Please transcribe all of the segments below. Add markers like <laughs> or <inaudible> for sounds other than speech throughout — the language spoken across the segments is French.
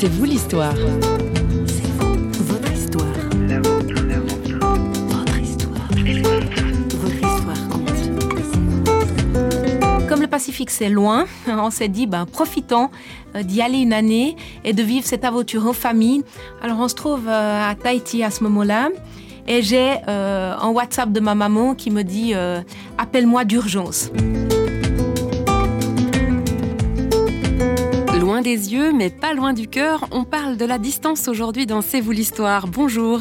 C'est vous l'histoire. C'est vous, votre histoire. Votre histoire. Votre histoire compte. Comme le Pacifique c'est loin, <laughs> on s'est dit ben, profitons euh, d'y aller une année et de vivre cette aventure en famille. Alors on se trouve euh, à Tahiti à ce moment-là et j'ai euh, un WhatsApp de ma maman qui me dit appelle-moi d'urgence. Yeux, mais pas loin du cœur, on parle de la distance aujourd'hui dans C'est vous l'histoire. Bonjour.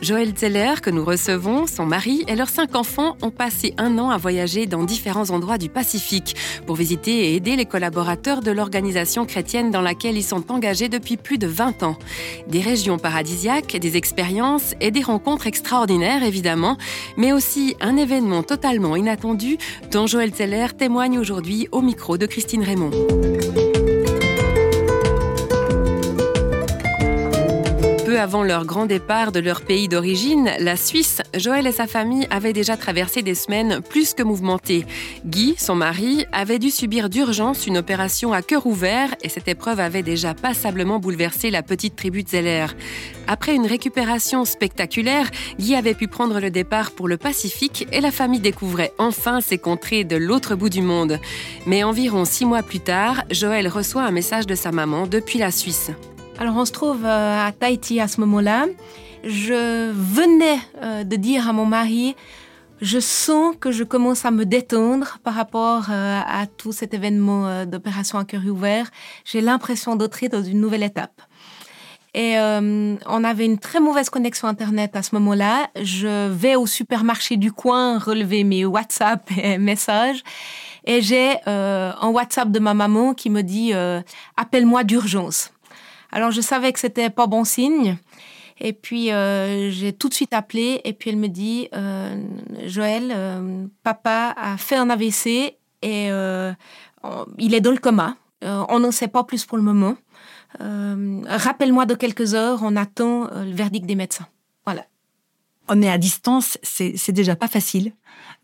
Joël Zeller, que nous recevons, son mari et leurs cinq enfants ont passé un an à voyager dans différents endroits du Pacifique pour visiter et aider les collaborateurs de l'organisation chrétienne dans laquelle ils sont engagés depuis plus de 20 ans. Des régions paradisiaques, des expériences et des rencontres extraordinaires évidemment, mais aussi un événement totalement inattendu dont Joël Zeller témoigne aujourd'hui au micro de Christine Raymond. Avant leur grand départ de leur pays d'origine, la Suisse, Joël et sa famille avaient déjà traversé des semaines plus que mouvementées. Guy, son mari, avait dû subir d'urgence une opération à cœur ouvert et cette épreuve avait déjà passablement bouleversé la petite tribu de Zeller. Après une récupération spectaculaire, Guy avait pu prendre le départ pour le Pacifique et la famille découvrait enfin ces contrées de l'autre bout du monde. Mais environ six mois plus tard, Joël reçoit un message de sa maman depuis la Suisse. Alors on se trouve euh, à Tahiti à ce moment-là. Je venais euh, de dire à mon mari, je sens que je commence à me détendre par rapport euh, à tout cet événement d'opération à cœur ouvert. J'ai l'impression d'entrer dans une nouvelle étape. Et on avait une très mauvaise connexion Internet à ce moment-là. Je vais au supermarché du coin relever mes WhatsApp <laughs> et messages. Et j'ai un WhatsApp de ma maman qui me dit Appelle-moi d'urgence ». Alors je savais que c'était pas bon signe. Et puis euh, j'ai tout de suite appelé et puis elle me dit euh, Joël, euh, papa a fait un AVC et il est dans le coma. On n'en sait pas plus pour le moment. Rappelle-moi de quelques heures, on attend le verdict des médecins. Voilà. On est à distance, c'est c'est déjà pas facile.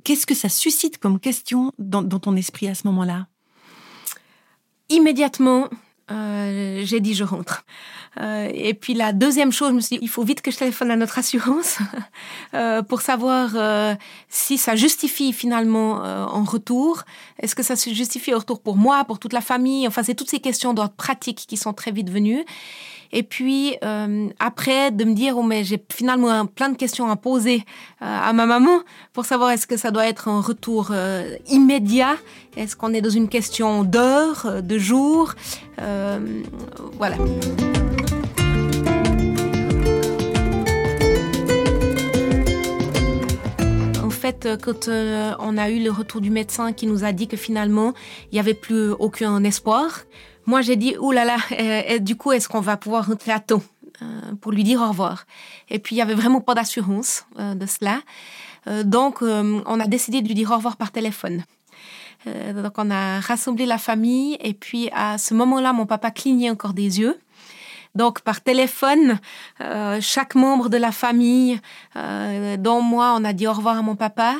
Qu'est-ce que ça suscite comme question dans, dans ton esprit à ce moment-là? Immédiatement, euh, j'ai dit je rentre. Euh, et puis la deuxième chose, je me suis dit, il faut vite que je téléphone à notre assurance <laughs> euh, pour savoir si ça justifie finalement en retour. Est-ce que ça se justifie en retour pour moi, pour toute la famille? Enfin, c'est toutes ces questions d'ordre pratique qui sont très vite venues. Et puis euh, après, de me dire, oh, mais j'ai finalement plein de questions à poser euh, à ma maman pour savoir est-ce que ça doit être un retour euh, immédiat Est-ce qu'on est dans une question d'heures, euh, de jours Euh, Voilà. En fait, quand on a eu le retour du médecin qui nous a dit que finalement, il n'y avait plus aucun espoir, moi j'ai dit, oh là là, <laughs> euh, du coup, est-ce qu'on va pouvoir rentrer à temps euh, pour lui dire au revoir? Et puis, il n'y avait vraiment pas d'assurance euh, de cela. Donc, on a décidé de lui dire au revoir par téléphone. Donc, on a rassemblé la famille et puis à ce moment-là, mon papa clignait encore des yeux. Donc, par téléphone, euh, chaque membre de la famille, euh, dont moi, on a dit au revoir à mon papa.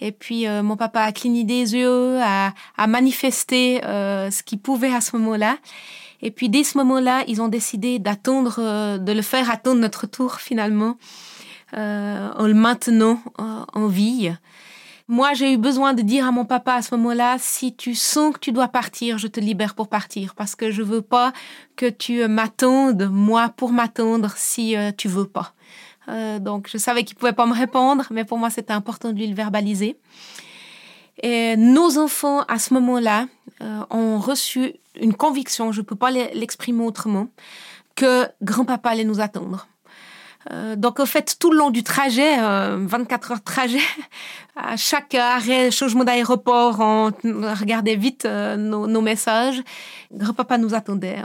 Et puis, euh, mon papa a cligné des yeux, a, a manifesté euh, ce qu'il pouvait à ce moment-là. Et puis, dès ce moment-là, ils ont décidé d'attendre, euh, de le faire attendre notre tour finalement, euh, en le maintenant en vie. Moi, j'ai eu besoin de dire à mon papa à ce moment-là, si tu sens que tu dois partir, je te libère pour partir, parce que je veux pas que tu euh, m'attendes, moi, pour m'attendre si euh, tu veux pas. Euh, donc, je savais qu'il pouvait pas me répondre, mais pour moi, c'était important de lui le verbaliser. Et nos enfants, à ce moment-là, euh, ont reçu une conviction, je peux pas l'e- l'exprimer autrement, que grand-papa allait nous attendre. Euh, donc, en fait, tout le long du trajet, euh, 24 heures de trajet, <laughs> à chaque arrêt, changement d'aéroport, on regardait vite euh, nos, messages. Grand-papa nous attendait.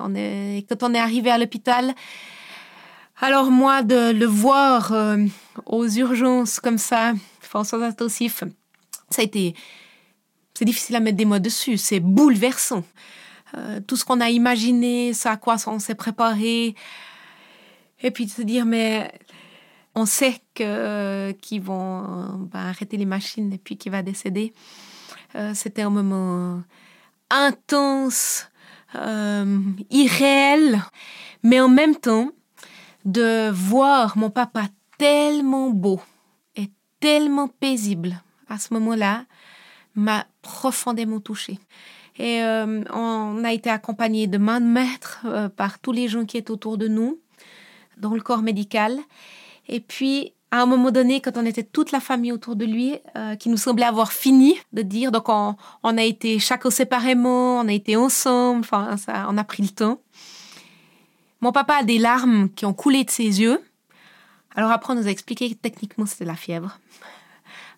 Quand on est arrivé à l'hôpital, alors moi, de le voir euh, aux urgences comme ça, sans intensif, ça a été... C'est difficile à mettre des mots dessus, c'est bouleversant. Euh, tout ce qu'on a imaginé, ce à quoi on s'est préparé, et puis de se dire, mais on sait que qu'ils vont euh, ben, arrêter les machines et puis qu'il va décéder. Euh, C'était un moment intense, euh, irréel, mais en même temps, de voir mon papa tellement beau et tellement paisible à ce moment-là m'a profondément touchée. Et euh, on a été accompagné de main de maître euh, par tous les gens qui étaient autour de nous, dans le corps médical. Et puis, à un moment donné, quand on était toute la famille autour de lui, euh, qui nous semblait avoir fini de dire, donc on, a été chacun séparément, on a été ensemble, enfin, on a pris le temps. Mon papa a des larmes qui ont coulé de ses yeux. Alors après, on nous a expliqué que techniquement, c'était la fièvre.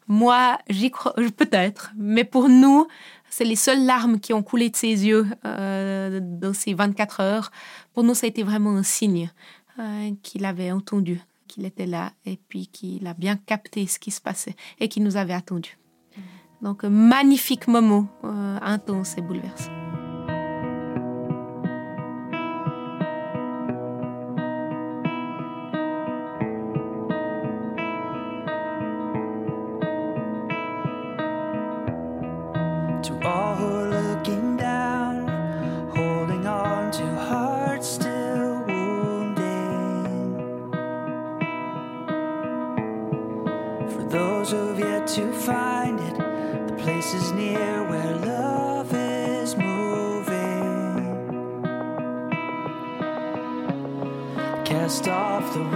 Moi, j'y crois, peut-être, mais pour nous, c'est les seules larmes qui ont coulé de ses yeux euh, dans ces 24 heures. Pour nous, ça a été vraiment un signe euh, qu'il avait entendu, qu'il était là et puis qu'il a bien capté ce qui se passait et qu'il nous avait attendu. Donc, un magnifique moment euh, intense et bouleversant.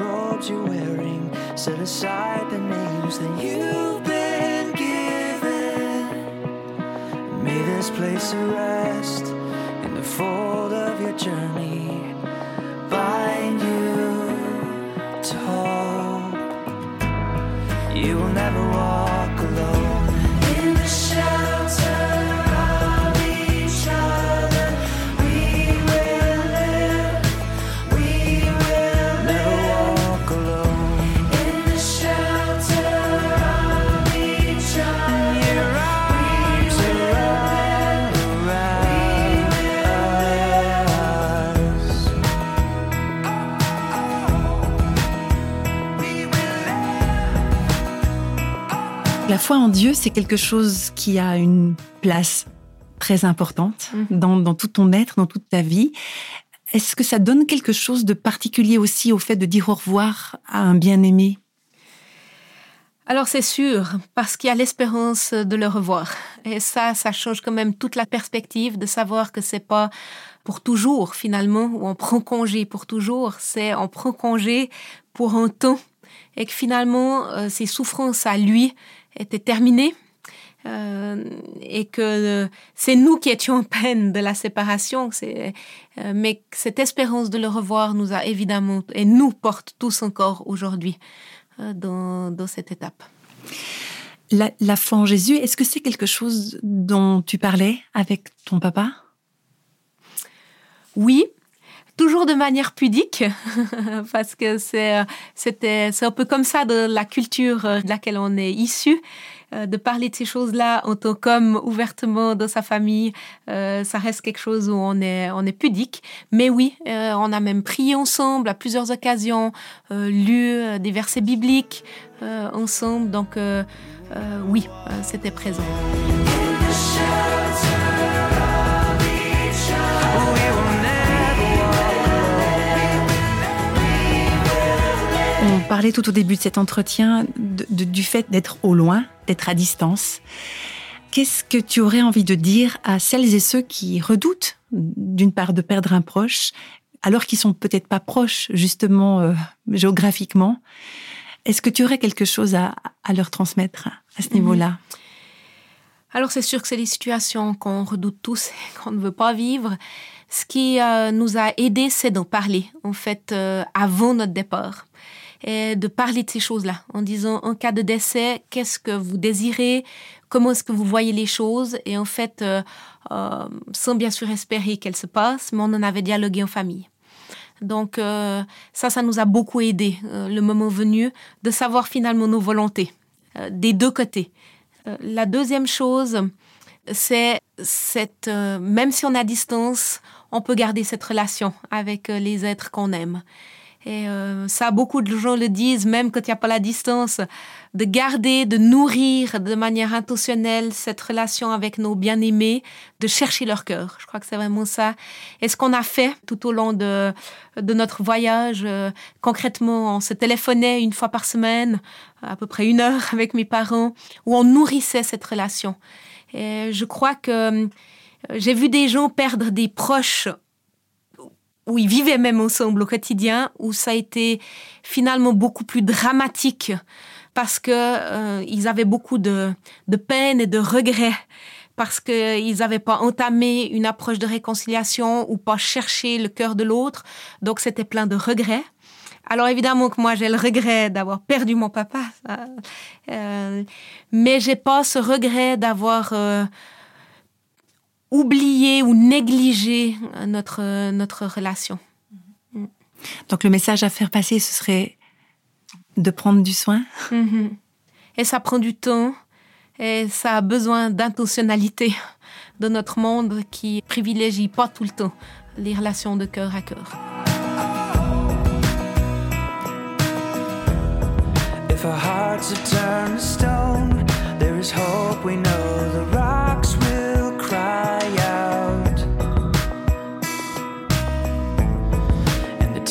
Robes you're wearing, set aside the names that you've been given. May this place rest in the fold of your journey bind you to hope. You will never walk foi en Dieu, c'est quelque chose qui a une place très importante dans, dans tout ton être, dans toute ta vie. Est-ce que ça donne quelque chose de particulier aussi au fait de dire au revoir à un bien-aimé? Alors c'est sûr, parce qu'il y a l'espérance de le revoir. Et ça, ça change quand même toute la perspective de savoir que c'est pas pour toujours finalement, ou on prend congé pour toujours, c'est on prend congé pour un temps. Et que finalement, euh, ses souffrances à lui étaient terminées. Euh, et que euh, c'est nous qui étions en peine de la séparation, c'est, euh, mais cette espérance de le revoir nous a évidemment et nous porte tous encore aujourd'hui dans, dans cette étape. la, la foi en Jésus, est-ce que c'est quelque chose dont tu parlais avec ton papa? Oui, toujours de manière pudique, <laughs> parce que c'est, un peu comme ça de la culture euh, de laquelle on est issu. euh, De parler de ces choses-là en tant qu'homme ouvertement dans sa famille, euh, ça reste quelque chose où on est, on est pudique. Mais oui, on a même prié ensemble à plusieurs occasions, lu des versets bibliques ensemble. Donc oui, c'était présent. Parlait tout au début de cet entretien de- de- du fait d'être au loin, d'être à distance. Qu'est-ce que tu aurais envie de dire à celles et ceux qui redoutent, d'une part, de perdre un proche, alors qu'ils sont peut-être pas proches, justement, euh, géographiquement? Est-ce que tu aurais quelque chose à, à leur transmettre à ce niveau-là? Alors c'est sûr que c'est des situations qu'on redoute tous <laughs> et qu'on ne veut pas vivre. Ce qui euh, nous a aidés, c'est d'en parler, en fait, euh, avant notre départ. Et de parler de ces choses-là, en disant, en cas de décès, qu'est-ce que vous désirez, comment est-ce que vous voyez les choses, et en fait, euh, euh, sans bien sûr espérer qu'elles se passent, mais on en avait dialogué en famille. Donc euh, ça, ça nous a beaucoup aidé, le moment venu, de savoir finalement nos volontés, des deux côtés. La deuxième chose, c'est cette, même si on est à distance, on peut garder cette relation avec les êtres qu'on aime. Et euh, ça, beaucoup de gens le disent, même quand il n'y a pas la distance, de garder, de nourrir de manière intentionnelle cette relation avec nos bien-aimés, de chercher leur cœur. Je crois que c'est vraiment ça. Et ce qu'on a fait tout au long de, notre voyage, euh, concrètement, on se téléphonait une fois par semaine, à peu près une heure avec mes parents, où on nourrissait cette relation. Et je crois que euh, j'ai vu des gens perdre des proches où ils vivaient même ensemble au quotidien, où ça a été finalement beaucoup plus dramatique parce que euh, ils avaient beaucoup de, de peine et de regrets parce qu'ils n'avaient pas entamé une approche de réconciliation ou pas cherché le cœur de l'autre. Donc c'était plein de regrets. Alors évidemment que moi j'ai le regret d'avoir perdu mon papa. Euh, mais j'ai pas ce regret d'avoir euh, oublié ou négligé notre notre relation. Donc le message à faire passer, ce serait de prendre du soin? Mhm. Et ça prend du temps et ça a besoin d'intentionnalité de notre monde qui privilégie pas tout le temps les relations de cœur à cœur. If our hearts are turned to stone, there is hope. We know the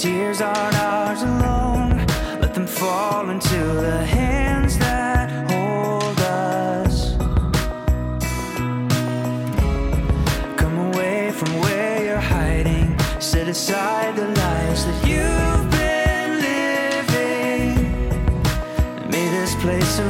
tears aren't ours alone. Let them fall into the hands that hold us. Come away from where you're hiding. Set aside the lies that you've been living. May this place a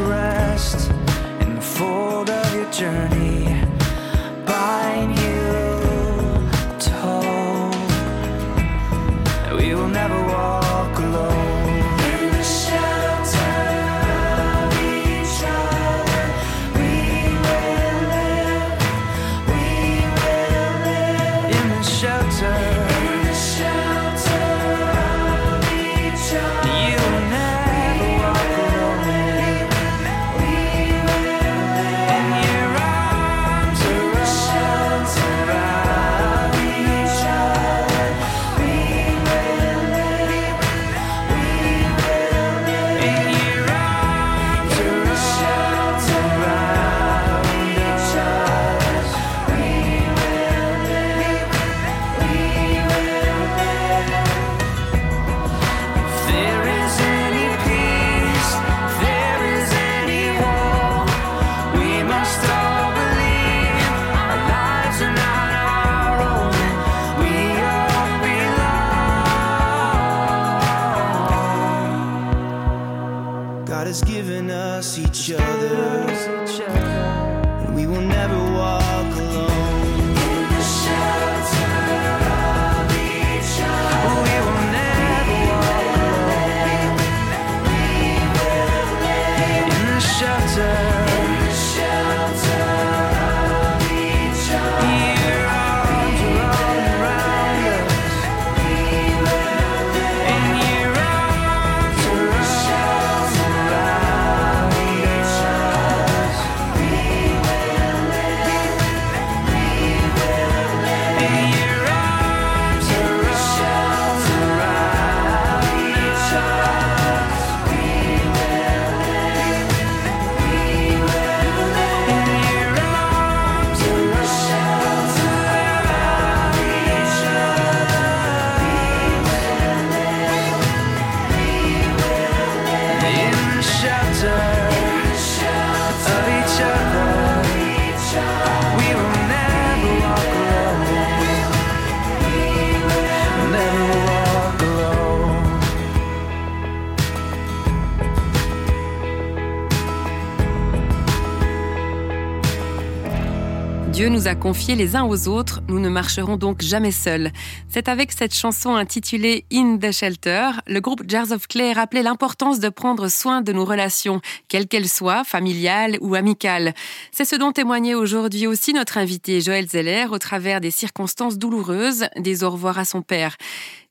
Dieu nous a confiés les uns aux autres, nous ne marcherons donc jamais seuls. C'est avec cette chanson intitulée In the Shelter, le groupe Jars of Clay rappelait l'importance de prendre soin de nos relations, quelles qu'elles soient, familiales ou amicales. C'est ce dont témoignait aujourd'hui aussi notre invité Joël Zeller au travers des circonstances douloureuses des au revoir à son père.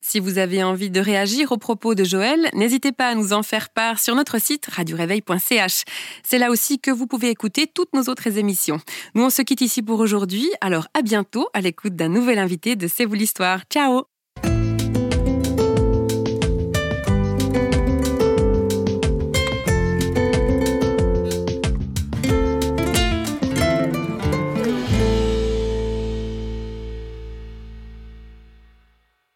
Si vous avez envie de réagir aux propos de Joël, n'hésitez pas à nous en faire part sur notre site radioréveil.ch. C'est là aussi que vous pouvez écouter toutes nos autres émissions. Nous, on se quitte ici pour aujourd'hui, alors à bientôt à l'écoute d'un nouvel invité de C'est vous l'histoire. Ciao